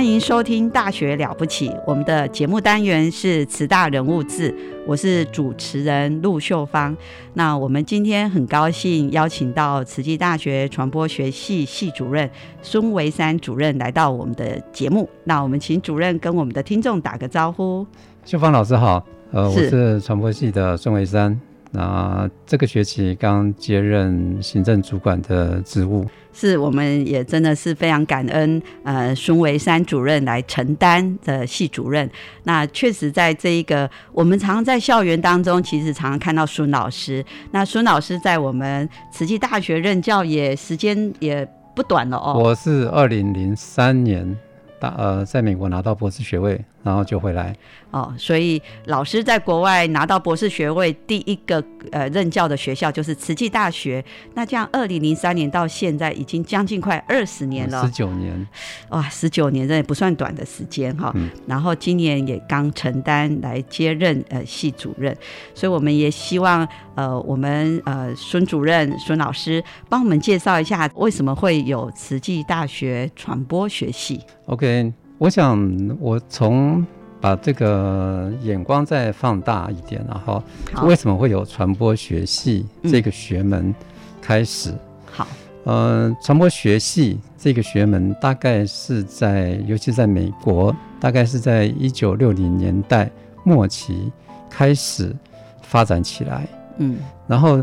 欢迎收听《大学了不起》，我们的节目单元是慈大人物志，我是主持人陆秀芳。那我们今天很高兴邀请到慈济大学传播学系系主任孙维山主任来到我们的节目。那我们请主任跟我们的听众打个招呼。秀芳老师好，呃，我是传播系的孙维山。那这个学期刚接任行政主管的职务，是我们也真的是非常感恩，呃，孙维山主任来承担的系主任。那确实在这一个，我们常常在校园当中，其实常常看到孙老师。那孙老师在我们慈济大学任教也时间也不短了哦。我是二零零三年。大呃，在美国拿到博士学位，然后就回来。哦，所以老师在国外拿到博士学位，第一个呃任教的学校就是慈济大学。那这样，二零零三年到现在已经将近快二十年了，十九年。哇，十九年这也不算短的时间哈。然后今年也刚承担来接任呃系主任，所以我们也希望呃我们呃孙主任孙老师帮我们介绍一下为什么会有慈济大学传播学系。OK，我想我从把这个眼光再放大一点，然后为什么会有传播学系这个学门开始？好，呃，传播学系这个学门大概是在，尤其在美国，大概是在一九六零年代末期开始发展起来，嗯，然后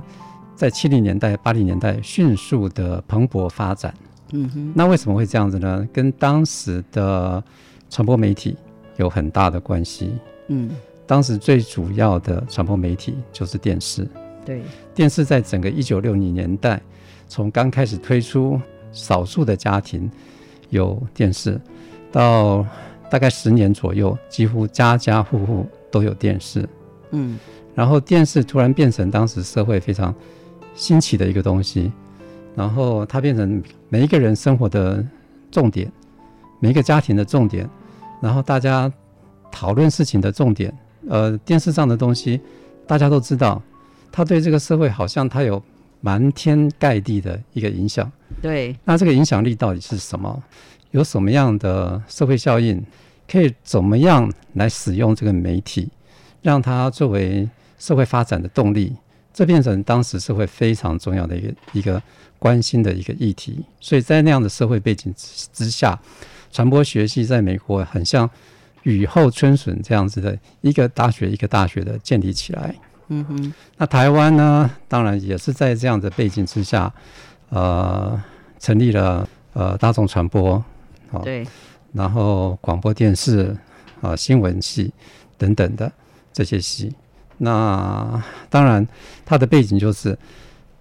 在七零年代、八零年代迅速的蓬勃发展。嗯哼，那为什么会这样子呢？跟当时的传播媒体有很大的关系。嗯，当时最主要的传播媒体就是电视。对，电视在整个一九六零年代，从刚开始推出，少数的家庭有电视，到大概十年左右，几乎家家户户都有电视。嗯，然后电视突然变成当时社会非常新奇的一个东西。然后它变成每一个人生活的重点，每一个家庭的重点，然后大家讨论事情的重点。呃，电视上的东西大家都知道，它对这个社会好像它有瞒天盖地的一个影响。对，那这个影响力到底是什么？有什么样的社会效应？可以怎么样来使用这个媒体，让它作为社会发展的动力？这变成当时社会非常重要的一个一个。关心的一个议题，所以在那样的社会背景之之下，传播学系在美国很像雨后春笋这样子的一个大学一个大学的建立起来。嗯哼，那台湾呢，当然也是在这样的背景之下，呃，成立了呃大众传播，好，对，然后广播电视啊新闻系等等的这些系。那当然它的背景就是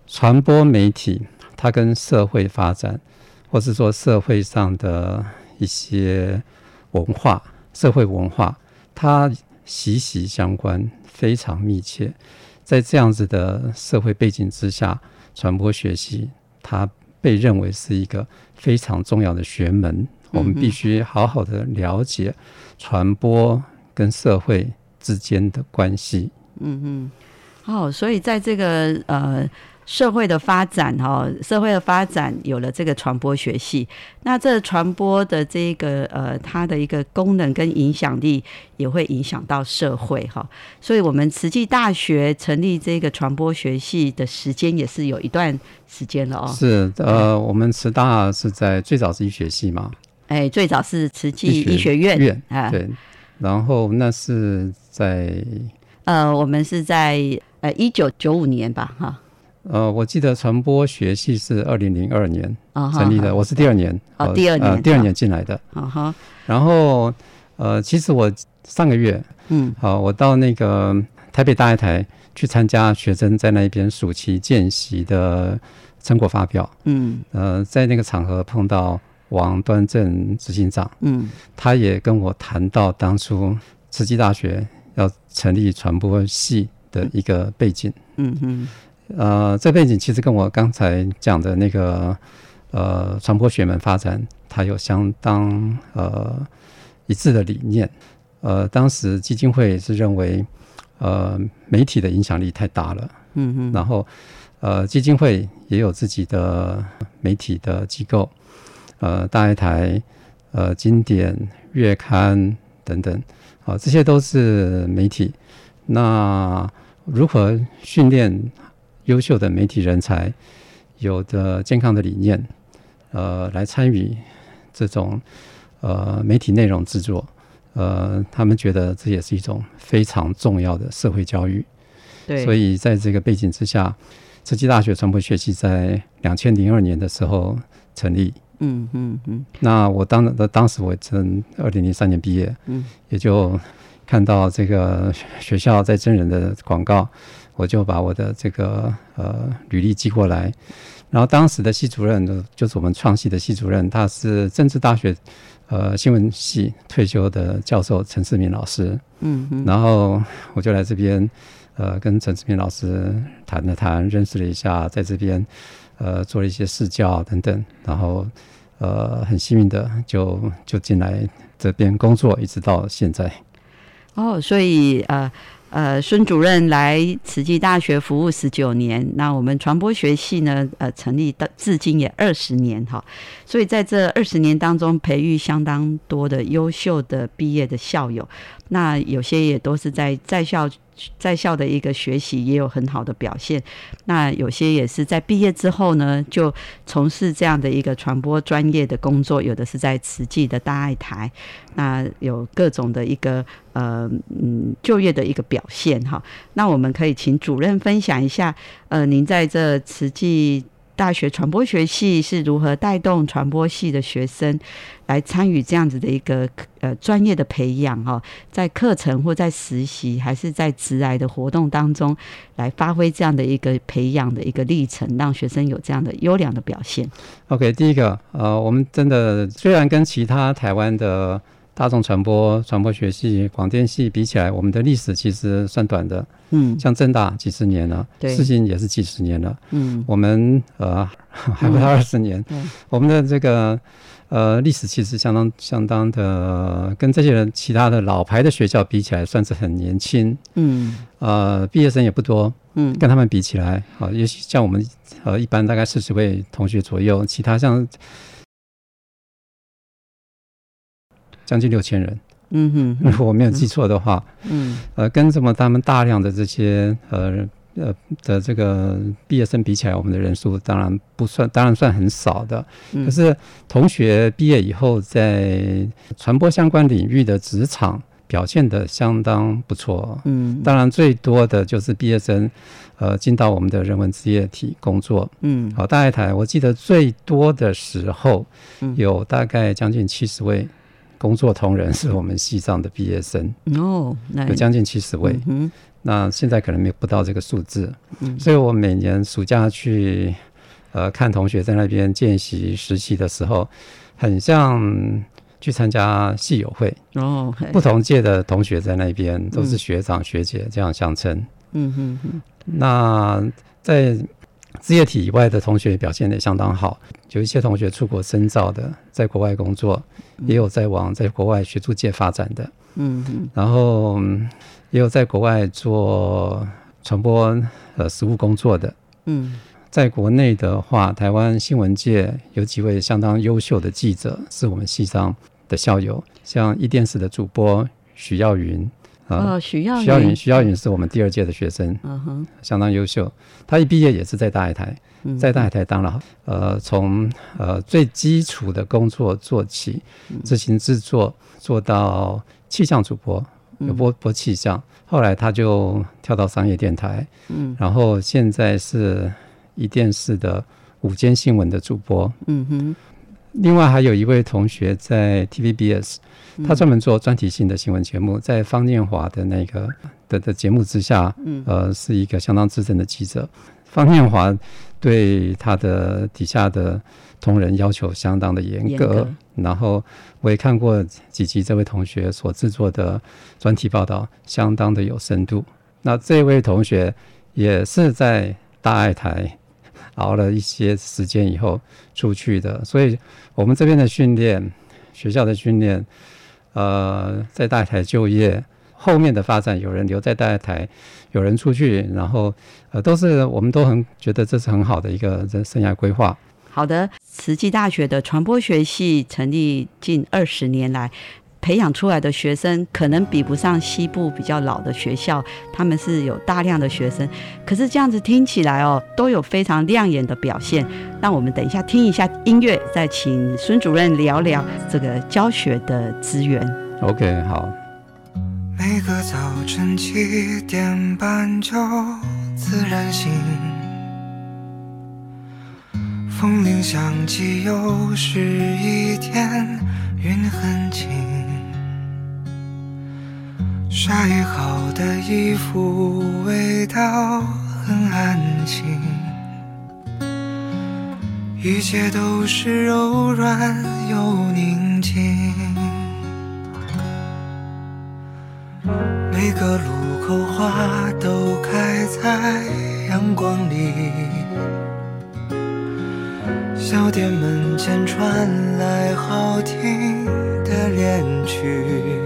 传播媒体。它跟社会发展，或是说社会上的一些文化、社会文化，它息息相关，非常密切。在这样子的社会背景之下，传播学习它被认为是一个非常重要的学门。我们必须好好的了解传播跟社会之间的关系。嗯嗯，好，所以在这个呃。社会的发展哈，社会的发展有了这个传播学系，那这传播的这个呃，它的一个功能跟影响力也会影响到社会哈。所以，我们慈济大学成立这个传播学系的时间也是有一段时间了哦。是呃，我们慈大是在最早是医学系嘛？哎，最早是慈济医学院啊，对。然后那是在呃，我们是在呃一九九五年吧，哈。呃，我记得传播学系是二零零二年成立的，我是第二年哦，第二年第二年进来的。啊哈。然后呃，其实我上个月嗯，好，我到那个台北大爱台去参加学生在那边暑期见习的成果发表。嗯。呃，在那个场合碰到王端正执行长。嗯。他也跟我谈到当初慈济大学要成立传播系的一个背景。嗯嗯。呃，这背景其实跟我刚才讲的那个呃传播学门发展，它有相当呃一致的理念。呃，当时基金会是认为，呃，媒体的影响力太大了。嗯嗯。然后，呃，基金会也有自己的媒体的机构，呃，大爱台、呃，经典月刊等等，啊，这些都是媒体。那如何训练？优秀的媒体人才，有的健康的理念，呃，来参与这种呃媒体内容制作，呃，他们觉得这也是一种非常重要的社会教育。对，所以在这个背景之下，慈济大学传播学系在两千零二年的时候成立。嗯嗯嗯。那我当的当时我正二零零三年毕业，嗯，也就看到这个学校在真人的广告。我就把我的这个呃履历寄过来，然后当时的系主任就是我们创系的系主任，他是政治大学呃新闻系退休的教授陈世明老师，嗯，然后我就来这边呃跟陈世明老师谈了谈，认识了一下，在这边呃做了一些试教等等，然后呃很幸运的就就进来这边工作，一直到现在。哦，所以呃。呃，孙主任来慈济大学服务十九年，那我们传播学系呢，呃，成立到至今也二十年哈，所以在这二十年当中，培育相当多的优秀的毕业的校友，那有些也都是在在校。在校的一个学习也有很好的表现，那有些也是在毕业之后呢，就从事这样的一个传播专业的工作，有的是在慈济的大爱台，那有各种的一个呃嗯就业的一个表现哈。那我们可以请主任分享一下，呃，您在这慈济。大学传播学系是如何带动传播系的学生来参与这样子的一个呃专业的培养哈，在课程或在实习还是在职来的活动当中来发挥这样的一个培养的一个历程，让学生有这样的优良的表现。OK，第一个呃，我们真的虽然跟其他台湾的。大众传播、传播学系、广电系比起来，我们的历史其实算短的。嗯，像正大几十年了，世新也是几十年了。嗯，我们呃 还不到二十年。嗯，我们的这个呃历史其实相当相当的，跟这些人其他的老牌的学校比起来，算是很年轻。嗯，呃，毕业生也不多。嗯，跟他们比起来，啊，也许像我们呃一般大概四十位同学左右，其他像。将近六千人，嗯哼，如果我没有记错的话，嗯，呃，跟这么他们大量的这些呃呃的这个毕业生比起来，我们的人数当然不算，当然算很少的。可是同学毕业以后，在传播相关领域的职场表现的相当不错。嗯，当然最多的就是毕业生，呃，进到我们的人文职业体工作。嗯，好，大爱台，我记得最多的时候有大概将近七十位。工作同仁是我们西藏的毕业生哦，有将近七十位。嗯，那现在可能没不到这个数字。嗯，所以我每年暑假去呃看同学在那边见习实习的时候，很像去参加系友会哦。不同届的同学在那边都是学长学姐这样相称。嗯哼哼。那在职业体以外的同学表现也相当好，有一些同学出国深造的，在国外工作，也有在往在国外学术界发展的，嗯，然后也有在国外做传播呃实务工作的，嗯，在国内的话，台湾新闻界有几位相当优秀的记者，是我们系上的校友，像一电视的主播许耀云。啊，许耀许耀云，许耀云是我们第二届的学生，嗯哼，相当优秀。他一毕业也是在大海台，在大海台当了，呃，从呃最基础的工作做起，执行制作做到气象主播，有播播气象。后来他就跳到商业电台，嗯，然后现在是一电视的午间新闻的主播，嗯哼。另外还有一位同学在 TVBS。他专门做专题性的新闻节目，在方念华的那个的的节目之下，嗯，呃，是一个相当资深的记者。方念华对他的底下的同仁要求相当的严格，然后我也看过几集这位同学所制作的专题报道，相当的有深度。那这位同学也是在大爱台熬了一些时间以后出去的，所以我们这边的训练，学校的训练。呃，在大台就业后面的发展，有人留在大台，有人出去，然后呃，都是我们都很觉得这是很好的一个人生涯规划。好的，慈济大学的传播学系成立近二十年来。培养出来的学生可能比不上西部比较老的学校，他们是有大量的学生，可是这样子听起来哦，都有非常亮眼的表现。那我们等一下听一下音乐，再请孙主任聊聊这个教学的资源。OK，好。每个早晨七点半就自然醒，风铃响起，又是一天，云很轻。晒好的衣服，味道很安心，一切都是柔软又宁静。每个路口花都开在阳光里，小店门前传来好听的恋曲。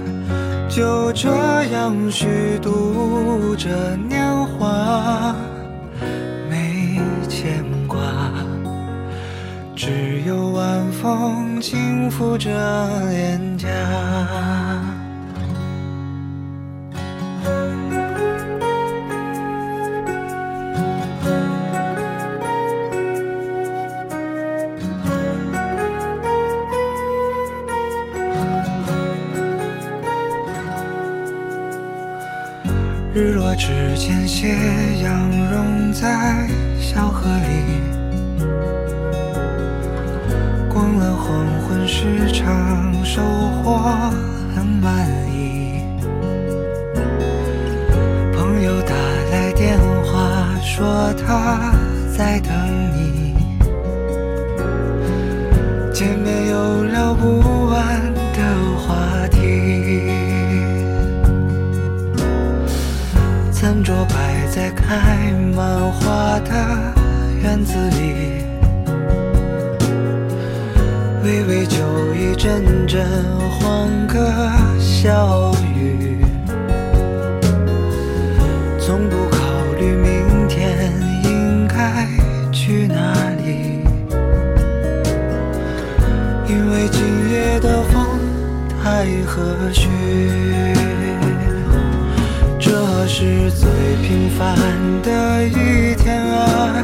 就这样虚度着年华，没牵挂，只有晚风轻拂着脸落之前，斜阳融在小河里。逛了黄昏市场，收获阵阵欢歌笑语，从不考虑明天应该去哪里，因为今夜的风太和煦。这是最平凡的一天啊，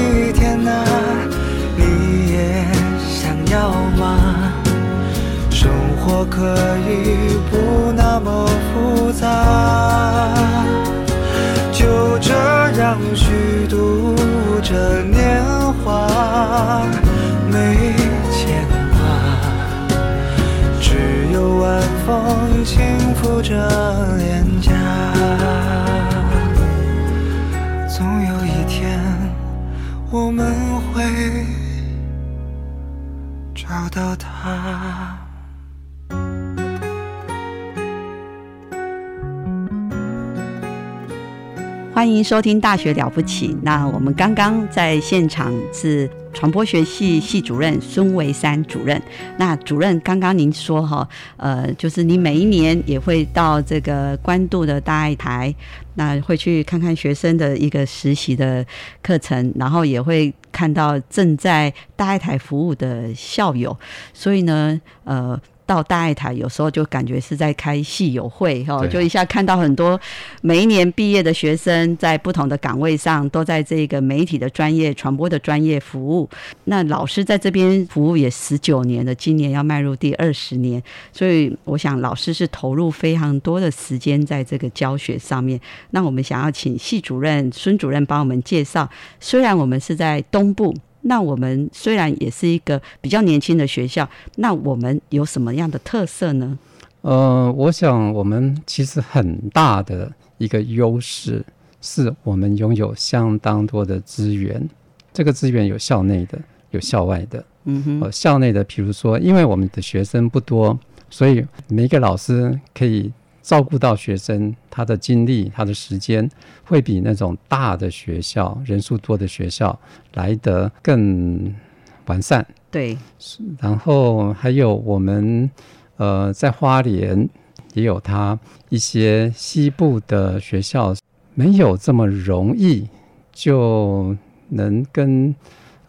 我可以不那么复杂，就这样虚度着年华，没牵挂，只有晚风轻拂着脸颊。总有一天，我们会找到他。欢迎收听《大学了不起》。那我们刚刚在现场是传播学系系主任孙维山主任。那主任，刚刚您说哈，呃，就是你每一年也会到这个关渡的大爱台，那会去看看学生的一个实习的课程，然后也会看到正在大爱台服务的校友。所以呢，呃。到大爱台，有时候就感觉是在开戏友会哈，就一下看到很多每一年毕业的学生在不同的岗位上，都在这个媒体的专业、传播的专业服务。那老师在这边服务也十九年了，今年要迈入第二十年，所以我想老师是投入非常多的时间在这个教学上面。那我们想要请系主任孙主任帮我们介绍，虽然我们是在东部。那我们虽然也是一个比较年轻的学校，那我们有什么样的特色呢？呃，我想我们其实很大的一个优势是我们拥有相当多的资源。这个资源有校内的，有校外的。嗯哼。呃，校内的，比如说，因为我们的学生不多，所以每个老师可以。照顾到学生，他的精力、他的时间，会比那种大的学校、人数多的学校来得更完善。对，然后还有我们呃，在花莲也有他一些西部的学校，没有这么容易就能跟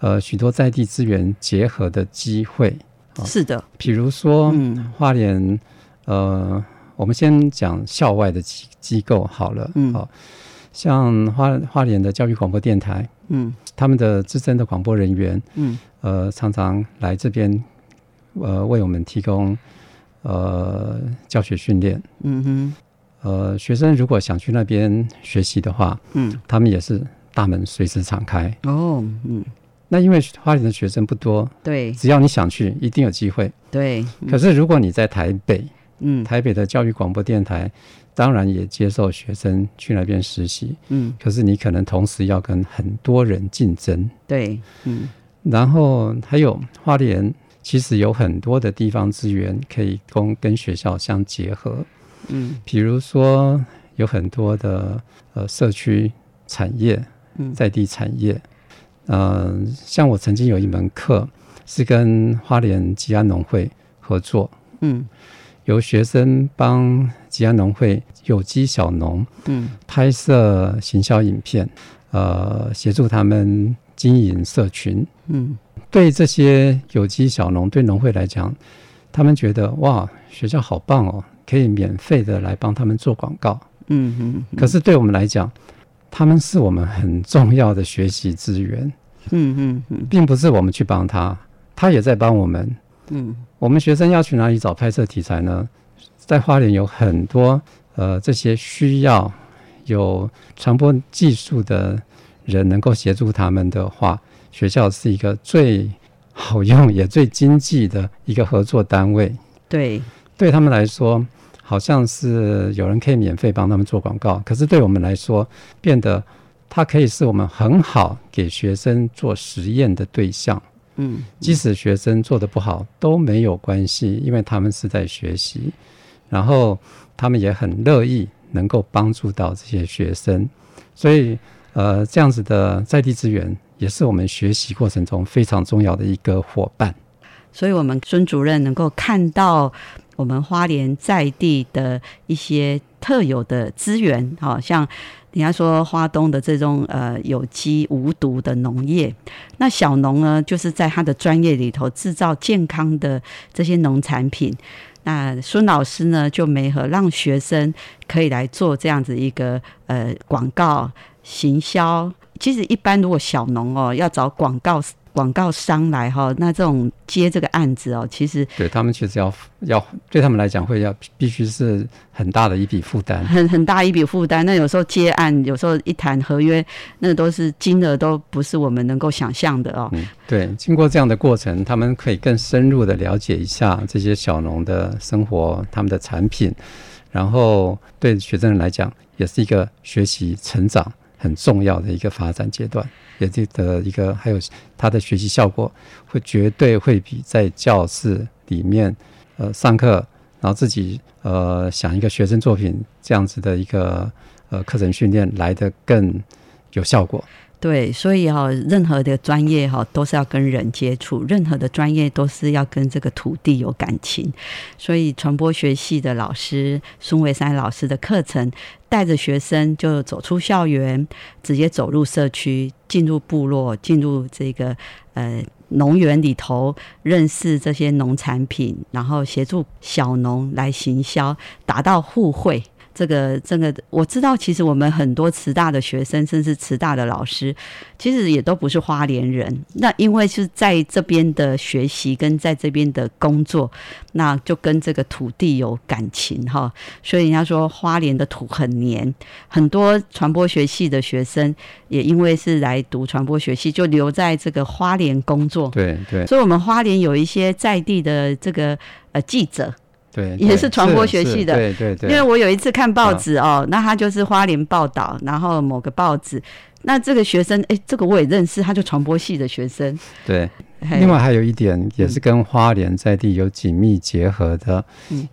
呃许多在地资源结合的机会。是的，比如说，嗯，花莲呃。我们先讲校外的机机构好了，嗯，好，像花花莲的教育广播电台，嗯，他们的资深的广播人员，嗯，呃，常常来这边，呃，为我们提供呃教学训练，嗯哼，呃，学生如果想去那边学习的话，嗯，他们也是大门随时敞开，哦，嗯，那因为花莲的学生不多，对，只要你想去，一定有机会，对，可是如果你在台北。嗯，台北的教育广播电台当然也接受学生去那边实习。嗯，可是你可能同时要跟很多人竞争。对，嗯，然后还有花莲，其实有很多的地方资源可以供跟学校相结合。嗯，比如说有很多的呃社区产业，在地产业。嗯，像我曾经有一门课是跟花莲吉安农会合作。嗯。由学生帮吉安农会有机小农，嗯，拍摄行销影片，呃，协助他们经营社群，嗯，对这些有机小农，对农会来讲，他们觉得哇，学校好棒哦，可以免费的来帮他们做广告，嗯嗯。可是对我们来讲，他们是我们很重要的学习资源，嗯嗯嗯，并不是我们去帮他，他也在帮我们。嗯，我们学生要去哪里找拍摄题材呢？在花莲有很多呃这些需要有传播技术的人能够协助他们的话，学校是一个最好用也最经济的一个合作单位。对，对他们来说，好像是有人可以免费帮他们做广告，可是对我们来说，变得它可以是我们很好给学生做实验的对象。嗯，即使学生做的不好都没有关系，因为他们是在学习，然后他们也很乐意能够帮助到这些学生，所以呃，这样子的在地资源也是我们学习过程中非常重要的一个伙伴。所以，我们孙主任能够看到我们花莲在地的一些特有的资源，好像。人家说花东的这种呃有机无毒的农业，那小农呢，就是在他的专业里头制造健康的这些农产品。那孙老师呢，就没和让学生可以来做这样子一个呃广告行销。其实一般如果小农哦要找广告广告商来哈，那这种接这个案子哦，其实对他们其实要要对他们来讲会要必须是很大的一笔负担，很很大一笔负担。那有时候接案，有时候一谈合约，那都是金额都不是我们能够想象的哦。嗯，对，经过这样的过程，他们可以更深入的了解一下这些小农的生活，他们的产品，然后对学生来讲也是一个学习成长。很重要的一个发展阶段，也记得一个，还有他的学习效果会绝对会比在教室里面呃上课，然后自己呃想一个学生作品这样子的一个呃课程训练来的更有效果。对，所以哈，任何的专业哈都是要跟人接触，任何的专业都是要跟这个土地有感情。所以传播学系的老师孙维山老师的课程，带着学生就走出校园，直接走入社区，进入部落，进入这个呃农园里头，认识这些农产品，然后协助小农来行销，达到互惠。这个这个我知道，其实我们很多慈大的学生，甚至慈大的老师，其实也都不是花莲人。那因为是在这边的学习，跟在这边的工作，那就跟这个土地有感情哈。所以人家说花莲的土很黏，很多传播学系的学生也因为是来读传播学系，就留在这个花莲工作。对对，所以我们花莲有一些在地的这个呃记者。对，也是传播学系的。对对对。因为我有一次看报纸哦，那他就是花莲报道，然后某个报纸，那这个学生，哎，这个我也认识，他就传播系的学生。对。另外还有一点，也是跟花莲在地有紧密结合的，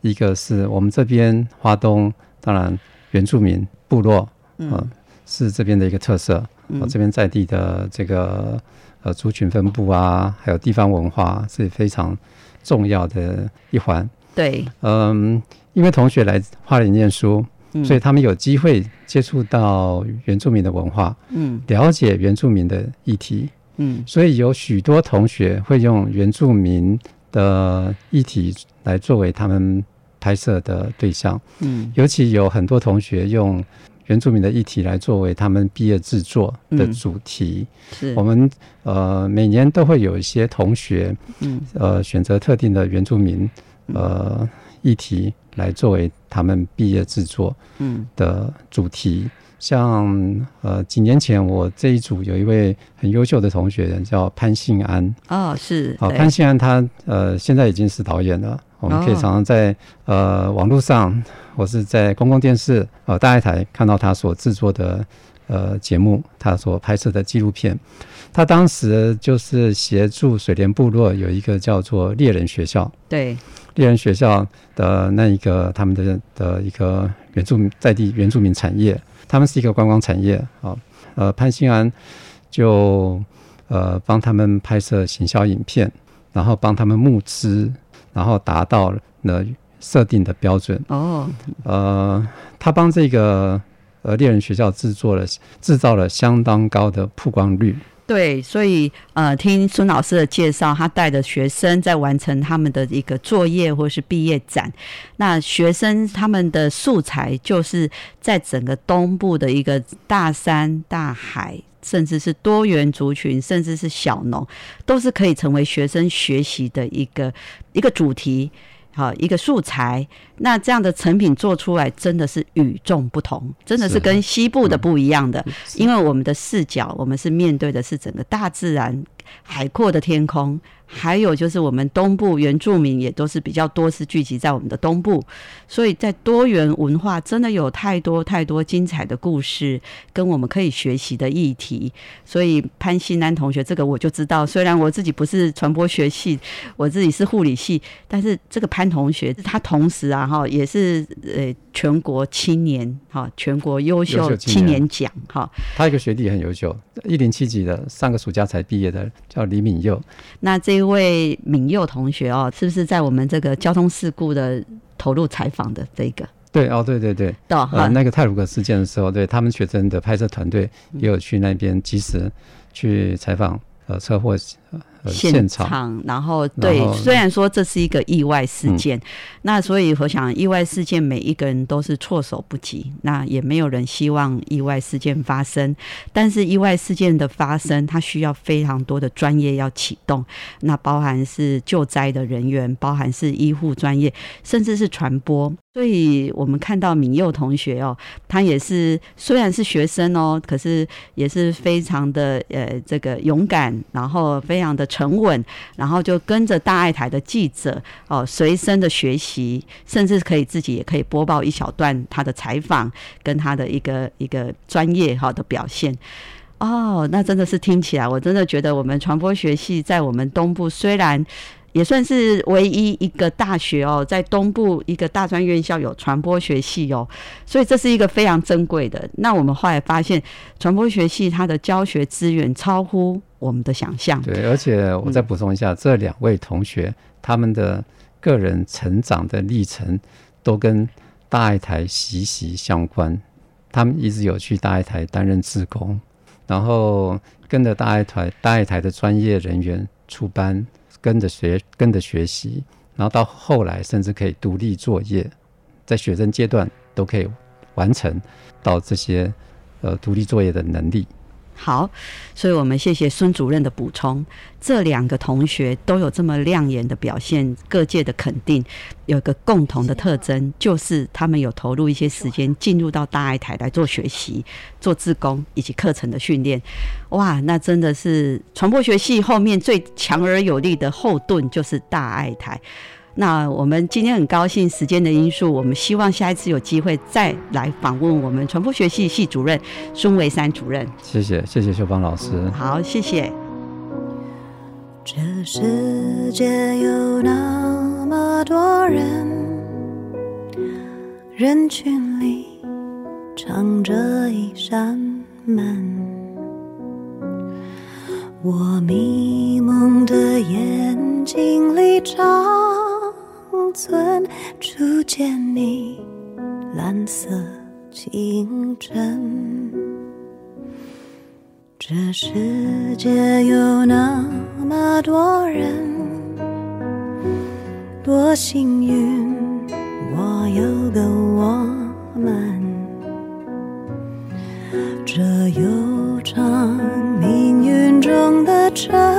一个是我们这边花东，当然原住民部落，嗯，是这边的一个特色。我这边在地的这个呃族群分布啊，还有地方文化是非常重要的一环。对，嗯，因为同学来花莲念书，所以他们有机会接触到原住民的文化，嗯，了解原住民的议题，嗯，所以有许多同学会用原住民的议题来作为他们拍摄的对象，嗯，尤其有很多同学用原住民的议题来作为他们毕业制作的主题。是，我们呃每年都会有一些同学，嗯，呃选择特定的原住民。呃，议题来作为他们毕业制作嗯。的主题，像呃几年前我这一组有一位很优秀的同学叫潘信安哦是。好潘信安他呃现在已经是导演了，我们可以常常在呃网络上或是在公共电视呃大爱台看到他所制作的呃节目，他所拍摄的纪录片。他当时就是协助水莲部落有一个叫做猎人学校，对猎人学校的那一个他们的的一个原住民在地原住民产业，他们是一个观光产业啊。呃，潘兴安就呃帮他们拍摄行销影片，然后帮他们募资，然后达到了设定的标准。哦，呃，他帮这个呃猎人学校制作了制造了相当高的曝光率。对，所以呃，听孙老师的介绍，他带着学生在完成他们的一个作业或是毕业展。那学生他们的素材就是在整个东部的一个大山大海，甚至是多元族群，甚至是小农，都是可以成为学生学习的一个一个主题。好，一个素材，那这样的成品做出来真的是与众不同，真的是跟西部的不一样的，因为我们的视角，我们是面对的是整个大自然海阔的天空。还有就是我们东部原住民也都是比较多，是聚集在我们的东部，所以在多元文化真的有太多太多精彩的故事跟我们可以学习的议题。所以潘新安同学这个我就知道，虽然我自己不是传播学系，我自己是护理系，但是这个潘同学他同时啊哈也是呃全国青年哈全国优秀青年奖哈。他一个学弟很优秀，一零七级的，上个暑假才毕业的，叫李敏佑。那这一位敏佑同学哦，是不是在我们这个交通事故的投入采访的这个？对哦，对对对，到那个泰鲁格事件的时候，对他们学生的拍摄团队也有去那边及时去采访呃车祸现场，然后对，虽然说这是一个意外事件，那所以我想，意外事件每一个人都是措手不及，那也没有人希望意外事件发生。但是意外事件的发生，它需要非常多的专业要启动，那包含是救灾的人员，包含是医护专业，甚至是传播。所以我们看到敏佑同学哦，他也是虽然是学生哦，可是也是非常的呃这个勇敢，然后非常的沉稳，然后就跟着大爱台的记者哦，随身的学习，甚至可以自己也可以播报一小段他的采访跟他的一个一个专业哈的表现。哦，那真的是听起来，我真的觉得我们传播学系在我们东部虽然。也算是唯一一个大学哦，在东部一个大专院校有传播学系哦，所以这是一个非常珍贵的。那我们后来发现，传播学系它的教学资源超乎我们的想象。对，而且我再补充一下，这两位同学他们的个人成长的历程都跟大爱台息息相关。他们一直有去大爱台担任志工，然后跟着大爱台大爱台的专业人员出班。跟着学，跟着学习，然后到后来甚至可以独立作业，在学生阶段都可以完成到这些呃独立作业的能力。好，所以我们谢谢孙主任的补充。这两个同学都有这么亮眼的表现，各界的肯定，有一个共同的特征，就是他们有投入一些时间进入到大爱台来做学习、做志工以及课程的训练。哇，那真的是传播学系后面最强而有力的后盾，就是大爱台。那我们今天很高兴，时间的因素，我们希望下一次有机会再来访问我们传播学系系主任孙维山主任。谢谢，谢谢秀芳老师。好，谢谢。这世界有那么多人，人群里藏着一扇门，我迷蒙的眼睛里长。存初见你蓝色清晨，这世界有那么多人，多幸运我有个我们，这悠长命运中的晨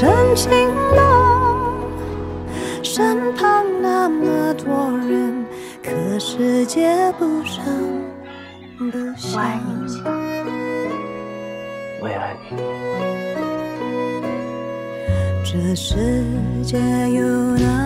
你一身晴朗，身旁那么多人，可世界不声不响。我也爱你。这世界有那